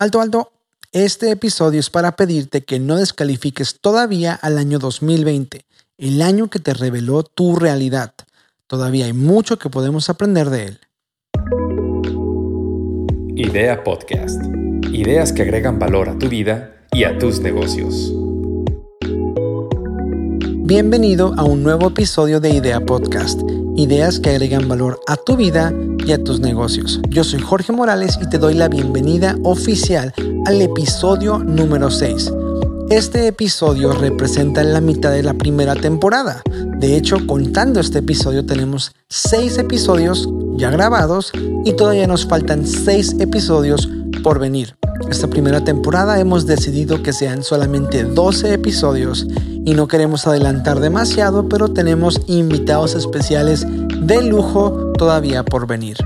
Alto, alto. Este episodio es para pedirte que no descalifiques todavía al año 2020, el año que te reveló tu realidad. Todavía hay mucho que podemos aprender de él. Idea Podcast. Ideas que agregan valor a tu vida y a tus negocios. Bienvenido a un nuevo episodio de Idea Podcast. Ideas que agregan valor a tu vida y a tus negocios. Yo soy Jorge Morales y te doy la bienvenida oficial al episodio número 6. Este episodio representa la mitad de la primera temporada. De hecho, contando este episodio tenemos 6 episodios ya grabados y todavía nos faltan 6 episodios por venir. Esta primera temporada hemos decidido que sean solamente 12 episodios y no queremos adelantar demasiado, pero tenemos invitados especiales de lujo todavía por venir.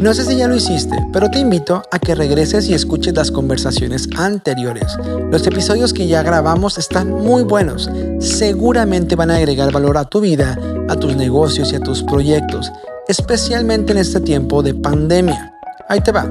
No sé si ya lo hiciste, pero te invito a que regreses y escuches las conversaciones anteriores. Los episodios que ya grabamos están muy buenos. Seguramente van a agregar valor a tu vida, a tus negocios y a tus proyectos, especialmente en este tiempo de pandemia. Ahí te va.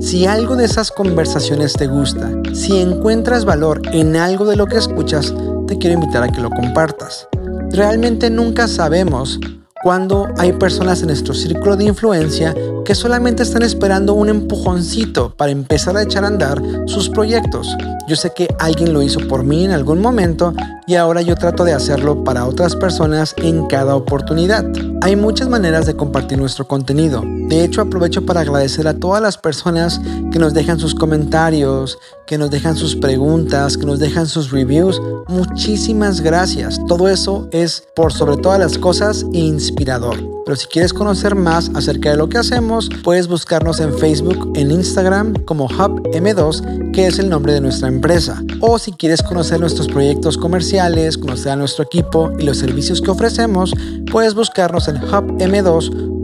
Si algo de esas conversaciones te gusta, si encuentras valor en algo de lo que escuchas, te quiero invitar a que lo compartas. Realmente nunca sabemos cuando hay personas en nuestro círculo de influencia que solamente están esperando un empujoncito para empezar a echar a andar sus proyectos. Yo sé que alguien lo hizo por mí en algún momento y ahora yo trato de hacerlo para otras personas en cada oportunidad. Hay muchas maneras de compartir nuestro contenido. De hecho, aprovecho para agradecer a todas las personas que nos dejan sus comentarios, que nos dejan sus preguntas, que nos dejan sus reviews. Muchísimas gracias. Todo eso es por sobre todas las cosas Pero si quieres conocer más acerca de lo que hacemos, puedes buscarnos en Facebook, en Instagram como Hub M2, que es el nombre de nuestra empresa. O si quieres conocer nuestros proyectos comerciales, conocer a nuestro equipo y los servicios que ofrecemos, puedes buscarnos en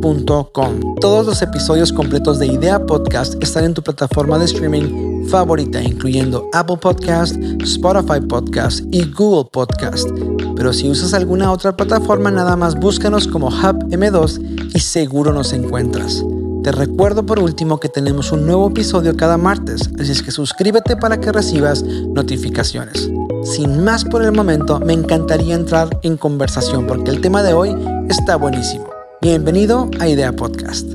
hubm2.com. Todos los episodios completos de Idea Podcast están en tu plataforma de streaming favorita, incluyendo Apple Podcast, Spotify Podcast y Google Podcast. Pero si usas alguna otra plataforma, nada más búscanos como Hub M2 y seguro nos encuentras. Te recuerdo por último que tenemos un nuevo episodio cada martes, así es que suscríbete para que recibas notificaciones. Sin más por el momento, me encantaría entrar en conversación porque el tema de hoy está buenísimo. Bienvenido a Idea Podcast.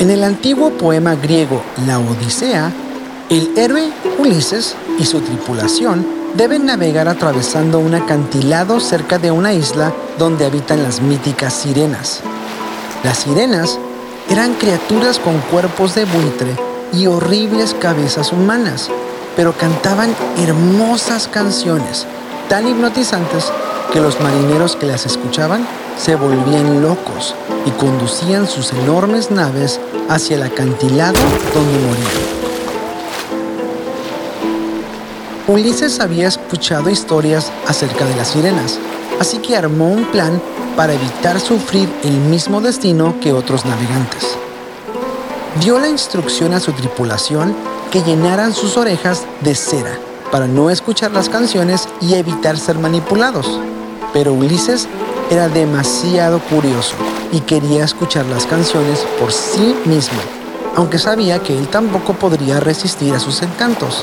En el antiguo poema griego La Odisea, el héroe Ulises y su tripulación deben navegar atravesando un acantilado cerca de una isla donde habitan las míticas sirenas. Las sirenas eran criaturas con cuerpos de buitre y horribles cabezas humanas, pero cantaban hermosas canciones tan hipnotizantes que los marineros que las escuchaban se volvían locos y conducían sus enormes naves hacia el acantilado donde morían. Ulises había escuchado historias acerca de las sirenas, así que armó un plan para evitar sufrir el mismo destino que otros navegantes. Dio la instrucción a su tripulación que llenaran sus orejas de cera para no escuchar las canciones y evitar ser manipulados. Pero Ulises era demasiado curioso y quería escuchar las canciones por sí mismo, aunque sabía que él tampoco podría resistir a sus encantos.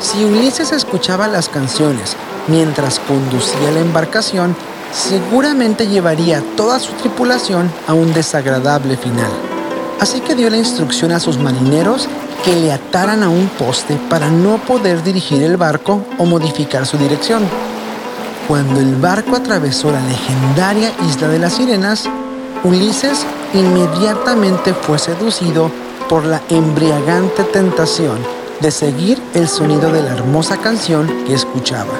Si Ulises escuchaba las canciones mientras conducía la embarcación, seguramente llevaría toda su tripulación a un desagradable final. Así que dio la instrucción a sus marineros que le ataran a un poste para no poder dirigir el barco o modificar su dirección. Cuando el barco atravesó la legendaria isla de las sirenas, Ulises inmediatamente fue seducido por la embriagante tentación de seguir el sonido de la hermosa canción que escuchaba.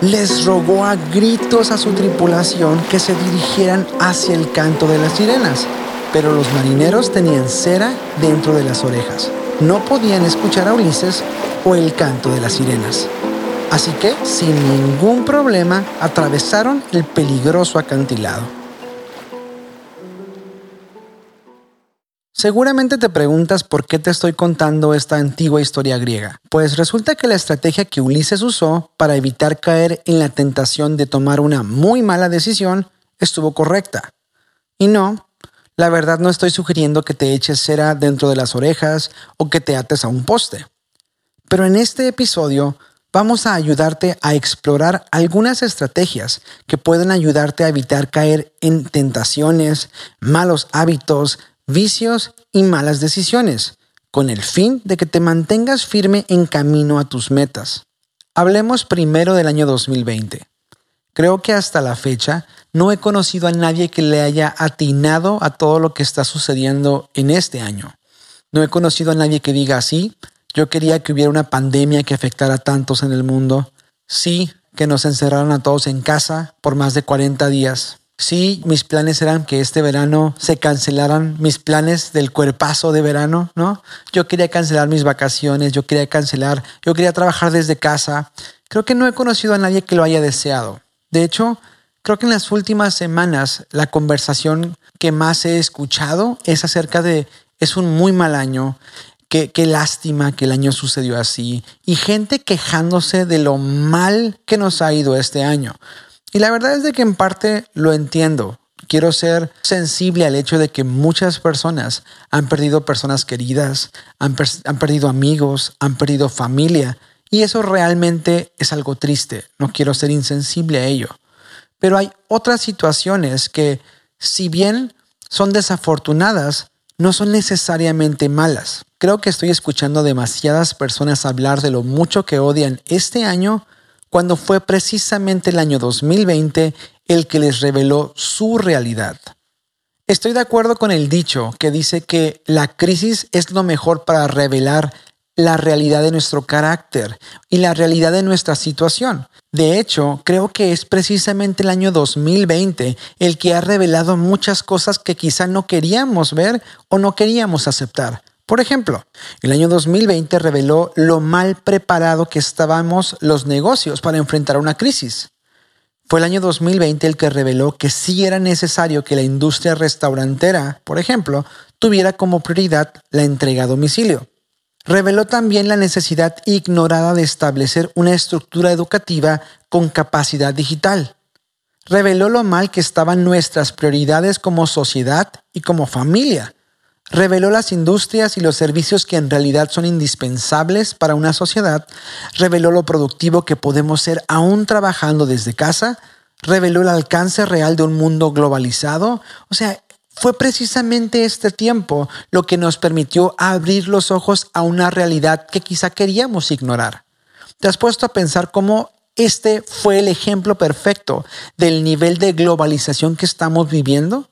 Les rogó a gritos a su tripulación que se dirigieran hacia el canto de las sirenas, pero los marineros tenían cera dentro de las orejas. No podían escuchar a Ulises o el canto de las sirenas. Así que, sin ningún problema, atravesaron el peligroso acantilado. Seguramente te preguntas por qué te estoy contando esta antigua historia griega. Pues resulta que la estrategia que Ulises usó para evitar caer en la tentación de tomar una muy mala decisión estuvo correcta. Y no, la verdad no estoy sugiriendo que te eches cera dentro de las orejas o que te ates a un poste. Pero en este episodio vamos a ayudarte a explorar algunas estrategias que pueden ayudarte a evitar caer en tentaciones, malos hábitos, vicios y malas decisiones, con el fin de que te mantengas firme en camino a tus metas. Hablemos primero del año 2020. Creo que hasta la fecha no he conocido a nadie que le haya atinado a todo lo que está sucediendo en este año. No he conocido a nadie que diga así, yo quería que hubiera una pandemia que afectara a tantos en el mundo. Sí, que nos encerraran a todos en casa por más de 40 días. Sí, mis planes eran que este verano se cancelaran mis planes del cuerpazo de verano, ¿no? Yo quería cancelar mis vacaciones, yo quería cancelar, yo quería trabajar desde casa. Creo que no he conocido a nadie que lo haya deseado. De hecho, creo que en las últimas semanas la conversación que más he escuchado es acerca de es un muy mal año, Qué, lástima que el año sucedió así. Y gente quejándose de lo mal que nos ha ido este año. Y la verdad es de que en parte lo entiendo. Quiero ser sensible al hecho de que muchas personas han perdido personas queridas, han perdido amigos, han perdido familia. Y eso realmente es algo triste. No quiero ser insensible a ello. Pero hay otras situaciones que, si bien son desafortunadas, no son necesariamente malas. Creo que estoy escuchando demasiadas personas hablar de lo mucho que odian este año cuando fue precisamente el año 2020 el que les reveló su realidad. Estoy de acuerdo con el dicho que dice que la crisis es lo mejor para revelar la realidad de nuestro carácter y la realidad de nuestra situación. De hecho, creo que es precisamente el año 2020 el que ha revelado muchas cosas que quizá no queríamos ver o no queríamos aceptar. Por ejemplo, el año 2020 reveló lo mal preparado que estábamos los negocios para enfrentar una crisis. Fue el año 2020 el que reveló que sí era necesario que la industria restaurantera, por ejemplo, tuviera como prioridad la entrega a domicilio. Reveló también la necesidad ignorada de establecer una estructura educativa con capacidad digital. Reveló lo mal que estaban nuestras prioridades como sociedad y como familia. Reveló las industrias y los servicios que en realidad son indispensables para una sociedad, reveló lo productivo que podemos ser aún trabajando desde casa, reveló el alcance real de un mundo globalizado, o sea, fue precisamente este tiempo lo que nos permitió abrir los ojos a una realidad que quizá queríamos ignorar. ¿Te has puesto a pensar cómo este fue el ejemplo perfecto del nivel de globalización que estamos viviendo?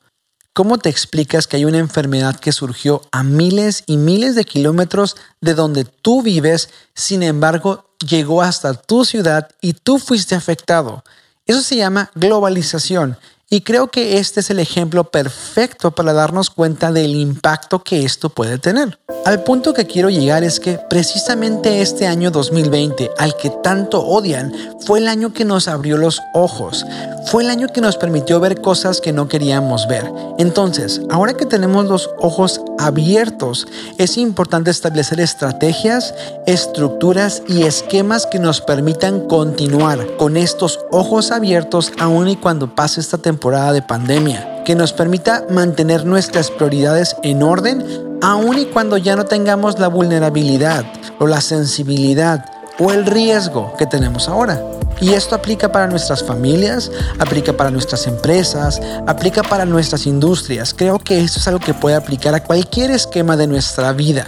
¿Cómo te explicas que hay una enfermedad que surgió a miles y miles de kilómetros de donde tú vives, sin embargo llegó hasta tu ciudad y tú fuiste afectado? Eso se llama globalización y creo que este es el ejemplo perfecto para darnos cuenta del impacto que esto puede tener. Al punto que quiero llegar es que precisamente este año 2020, al que tanto odian, fue el año que nos abrió los ojos. Fue el año que nos permitió ver cosas que no queríamos ver. Entonces, ahora que tenemos los ojos abiertos, es importante establecer estrategias, estructuras y esquemas que nos permitan continuar con estos ojos abiertos aun y cuando pase esta temporada de pandemia, que nos permita mantener nuestras prioridades en orden, aun y cuando ya no tengamos la vulnerabilidad o la sensibilidad o el riesgo que tenemos ahora. Y esto aplica para nuestras familias, aplica para nuestras empresas, aplica para nuestras industrias. Creo que esto es algo que puede aplicar a cualquier esquema de nuestra vida.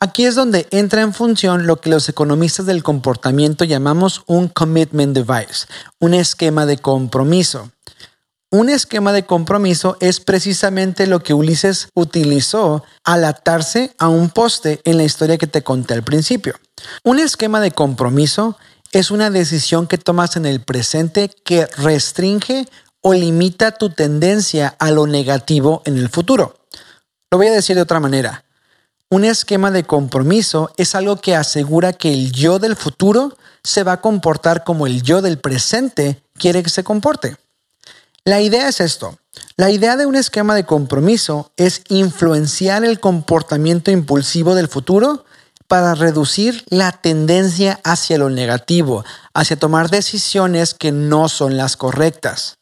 Aquí es donde entra en función lo que los economistas del comportamiento llamamos un commitment device, un esquema de compromiso. Un esquema de compromiso es precisamente lo que Ulises utilizó al atarse a un poste en la historia que te conté al principio. Un esquema de compromiso es una decisión que tomas en el presente que restringe o limita tu tendencia a lo negativo en el futuro. Lo voy a decir de otra manera. Un esquema de compromiso es algo que asegura que el yo del futuro se va a comportar como el yo del presente quiere que se comporte. La idea es esto. La idea de un esquema de compromiso es influenciar el comportamiento impulsivo del futuro para reducir la tendencia hacia lo negativo, hacia tomar decisiones que no son las correctas.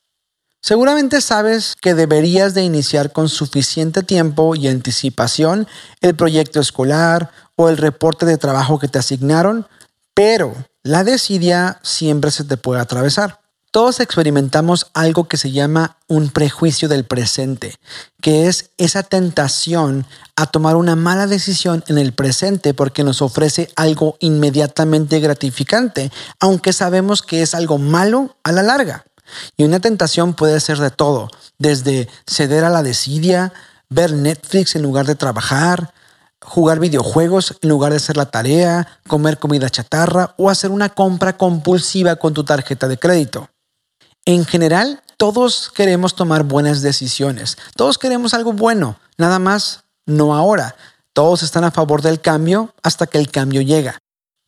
Seguramente sabes que deberías de iniciar con suficiente tiempo y anticipación el proyecto escolar o el reporte de trabajo que te asignaron, pero la desidia siempre se te puede atravesar. Todos experimentamos algo que se llama un prejuicio del presente, que es esa tentación a tomar una mala decisión en el presente porque nos ofrece algo inmediatamente gratificante, aunque sabemos que es algo malo a la larga. Y una tentación puede ser de todo, desde ceder a la desidia, ver Netflix en lugar de trabajar, jugar videojuegos en lugar de hacer la tarea, comer comida chatarra o hacer una compra compulsiva con tu tarjeta de crédito. En general, todos queremos tomar buenas decisiones. Todos queremos algo bueno, nada más no ahora. Todos están a favor del cambio hasta que el cambio llega.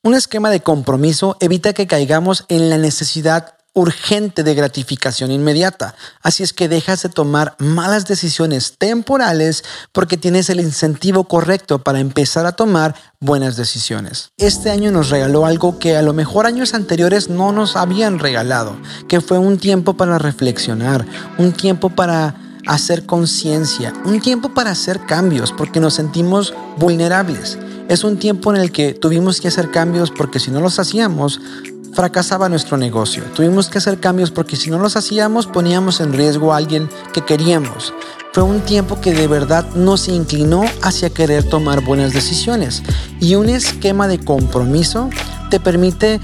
Un esquema de compromiso evita que caigamos en la necesidad urgente de gratificación inmediata. Así es que dejas de tomar malas decisiones temporales porque tienes el incentivo correcto para empezar a tomar buenas decisiones. Este año nos regaló algo que a lo mejor años anteriores no nos habían regalado, que fue un tiempo para reflexionar, un tiempo para hacer conciencia, un tiempo para hacer cambios porque nos sentimos vulnerables. Es un tiempo en el que tuvimos que hacer cambios porque si no los hacíamos, fracasaba nuestro negocio. Tuvimos que hacer cambios porque si no los hacíamos poníamos en riesgo a alguien que queríamos. Fue un tiempo que de verdad no se inclinó hacia querer tomar buenas decisiones. Y un esquema de compromiso te permite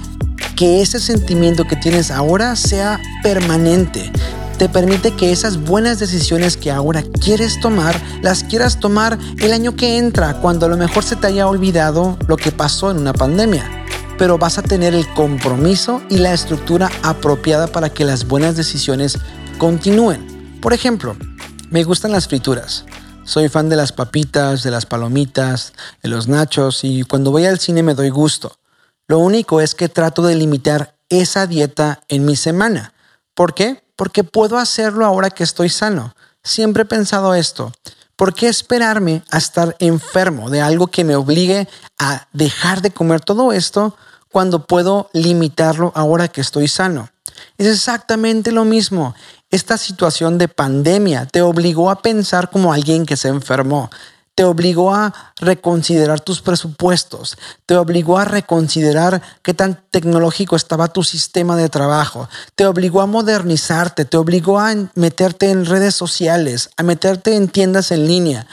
que ese sentimiento que tienes ahora sea permanente. Te permite que esas buenas decisiones que ahora quieres tomar, las quieras tomar el año que entra, cuando a lo mejor se te haya olvidado lo que pasó en una pandemia pero vas a tener el compromiso y la estructura apropiada para que las buenas decisiones continúen. Por ejemplo, me gustan las frituras. Soy fan de las papitas, de las palomitas, de los nachos y cuando voy al cine me doy gusto. Lo único es que trato de limitar esa dieta en mi semana. ¿Por qué? Porque puedo hacerlo ahora que estoy sano. Siempre he pensado esto. ¿Por qué esperarme a estar enfermo de algo que me obligue a dejar de comer todo esto cuando puedo limitarlo ahora que estoy sano. Es exactamente lo mismo. Esta situación de pandemia te obligó a pensar como alguien que se enfermó. Te obligó a reconsiderar tus presupuestos. Te obligó a reconsiderar qué tan tecnológico estaba tu sistema de trabajo. Te obligó a modernizarte. Te obligó a meterte en redes sociales, a meterte en tiendas en línea.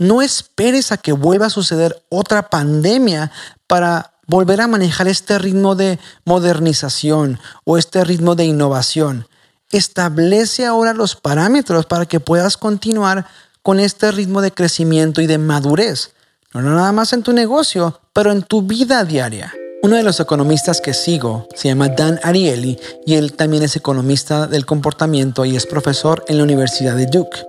No esperes a que vuelva a suceder otra pandemia para volver a manejar este ritmo de modernización o este ritmo de innovación. Establece ahora los parámetros para que puedas continuar con este ritmo de crecimiento y de madurez. No nada más en tu negocio, pero en tu vida diaria. Uno de los economistas que sigo se llama Dan Ariely y él también es economista del comportamiento y es profesor en la Universidad de Duke.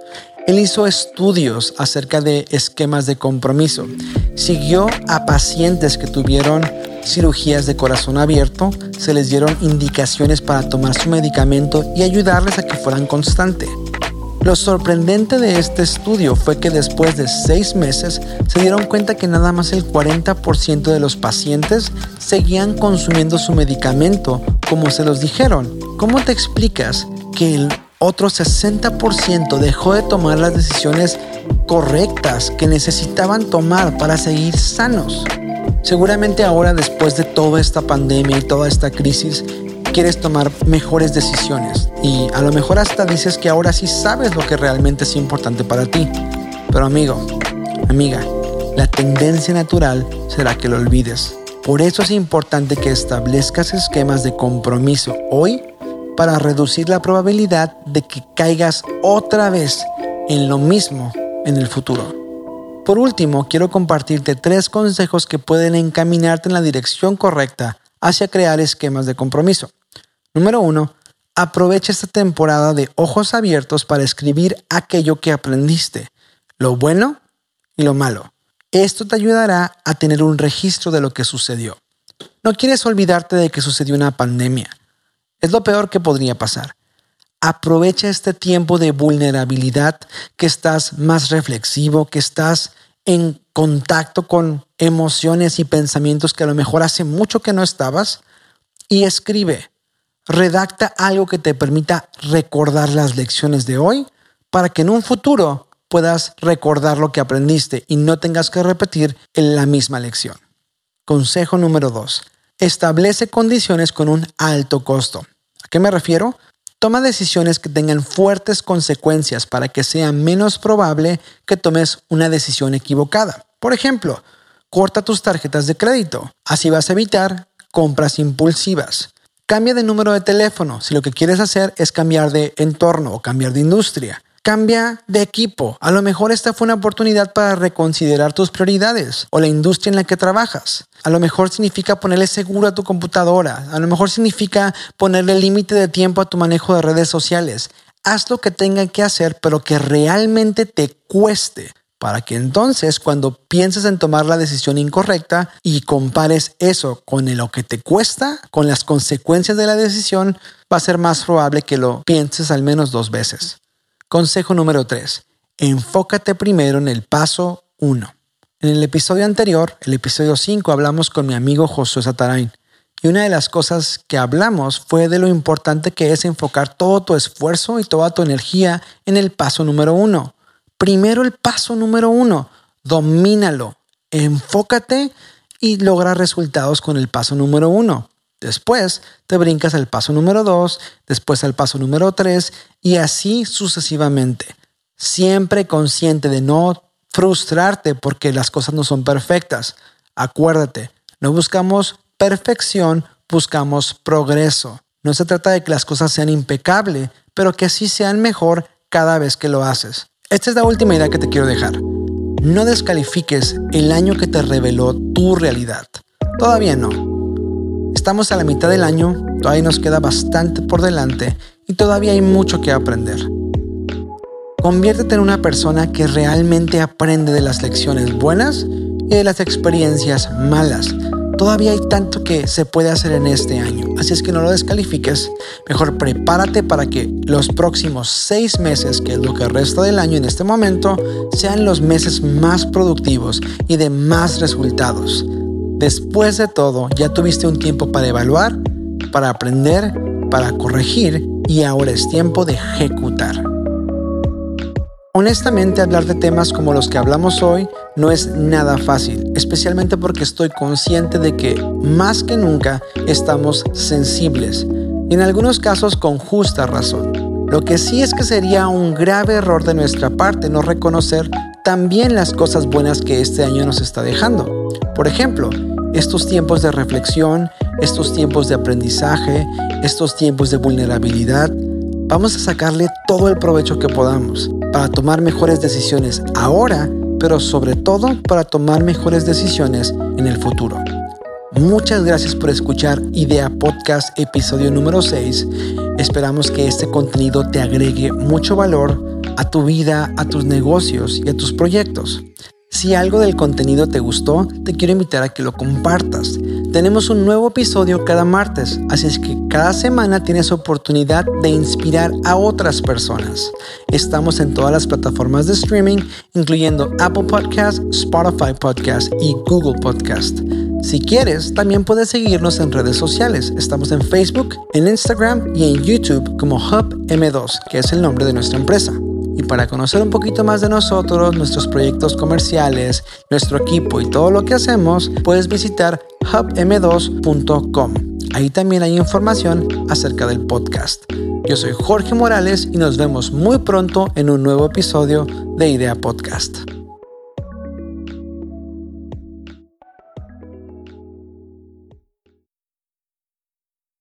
Él hizo estudios acerca de esquemas de compromiso. Siguió a pacientes que tuvieron cirugías de corazón abierto, se les dieron indicaciones para tomar su medicamento y ayudarles a que fueran constantes. Lo sorprendente de este estudio fue que después de seis meses se dieron cuenta que nada más el 40% de los pacientes seguían consumiendo su medicamento como se los dijeron. ¿Cómo te explicas que el otro 60% dejó de tomar las decisiones correctas que necesitaban tomar para seguir sanos. Seguramente ahora, después de toda esta pandemia y toda esta crisis, quieres tomar mejores decisiones y a lo mejor hasta dices que ahora sí sabes lo que realmente es importante para ti. Pero amigo, amiga, la tendencia natural será que lo olvides. Por eso es importante que establezcas esquemas de compromiso hoy para reducir la probabilidad de que caigas otra vez en lo mismo en el futuro. Por último, quiero compartirte tres consejos que pueden encaminarte en la dirección correcta hacia crear esquemas de compromiso. Número uno, aprovecha esta temporada de ojos abiertos para escribir aquello que aprendiste, lo bueno y lo malo. Esto te ayudará a tener un registro de lo que sucedió. No quieres olvidarte de que sucedió una pandemia, es lo peor que podría pasar. Aprovecha este tiempo de vulnerabilidad, que estás más reflexivo, que estás en contacto con emociones y pensamientos que a lo mejor hace mucho que no estabas y escribe. Redacta algo que te permita recordar las lecciones de hoy para que en un futuro puedas recordar lo que aprendiste y no tengas que repetir la misma lección. Consejo número 2. Establece condiciones con un alto costo. ¿A qué me refiero? Toma decisiones que tengan fuertes consecuencias para que sea menos probable que tomes una decisión equivocada. Por ejemplo, corta tus tarjetas de crédito. Así vas a evitar compras impulsivas. Cambia de número de teléfono si lo que quieres hacer es cambiar de entorno o cambiar de industria. Cambia de equipo. A lo mejor esta fue una oportunidad para reconsiderar tus prioridades o la industria en la que trabajas. A lo mejor significa ponerle seguro a tu computadora. A lo mejor significa ponerle límite de tiempo a tu manejo de redes sociales. Haz lo que tenga que hacer, pero que realmente te cueste para que entonces cuando pienses en tomar la decisión incorrecta y compares eso con lo que te cuesta, con las consecuencias de la decisión, va a ser más probable que lo pienses al menos dos veces. Consejo número 3. Enfócate primero en el paso 1. En el episodio anterior, el episodio 5, hablamos con mi amigo Josué Satarain. Y una de las cosas que hablamos fue de lo importante que es enfocar todo tu esfuerzo y toda tu energía en el paso número 1. Primero el paso número 1. Domínalo. Enfócate y logra resultados con el paso número 1. Después te brincas al paso número 2, después al paso número 3 y así sucesivamente. Siempre consciente de no frustrarte porque las cosas no son perfectas. Acuérdate, no buscamos perfección, buscamos progreso. No se trata de que las cosas sean impecables, pero que sí sean mejor cada vez que lo haces. Esta es la última idea que te quiero dejar. No descalifiques el año que te reveló tu realidad. Todavía no. Estamos a la mitad del año, todavía nos queda bastante por delante y todavía hay mucho que aprender. Conviértete en una persona que realmente aprende de las lecciones buenas y de las experiencias malas. Todavía hay tanto que se puede hacer en este año, así es que no lo descalifiques. Mejor prepárate para que los próximos seis meses, que es lo que resta del año en este momento, sean los meses más productivos y de más resultados. Después de todo, ya tuviste un tiempo para evaluar, para aprender, para corregir y ahora es tiempo de ejecutar. Honestamente, hablar de temas como los que hablamos hoy no es nada fácil, especialmente porque estoy consciente de que más que nunca estamos sensibles y en algunos casos con justa razón. Lo que sí es que sería un grave error de nuestra parte no reconocer también las cosas buenas que este año nos está dejando. Por ejemplo, estos tiempos de reflexión, estos tiempos de aprendizaje, estos tiempos de vulnerabilidad, vamos a sacarle todo el provecho que podamos para tomar mejores decisiones ahora, pero sobre todo para tomar mejores decisiones en el futuro. Muchas gracias por escuchar Idea Podcast episodio número 6. Esperamos que este contenido te agregue mucho valor a tu vida, a tus negocios y a tus proyectos. Si algo del contenido te gustó, te quiero invitar a que lo compartas. Tenemos un nuevo episodio cada martes, así es que cada semana tienes oportunidad de inspirar a otras personas. Estamos en todas las plataformas de streaming, incluyendo Apple Podcast, Spotify Podcast y Google Podcast. Si quieres, también puedes seguirnos en redes sociales. Estamos en Facebook, en Instagram y en YouTube como Hub M2, que es el nombre de nuestra empresa. Y para conocer un poquito más de nosotros, nuestros proyectos comerciales, nuestro equipo y todo lo que hacemos, puedes visitar hubm2.com. Ahí también hay información acerca del podcast. Yo soy Jorge Morales y nos vemos muy pronto en un nuevo episodio de Idea Podcast.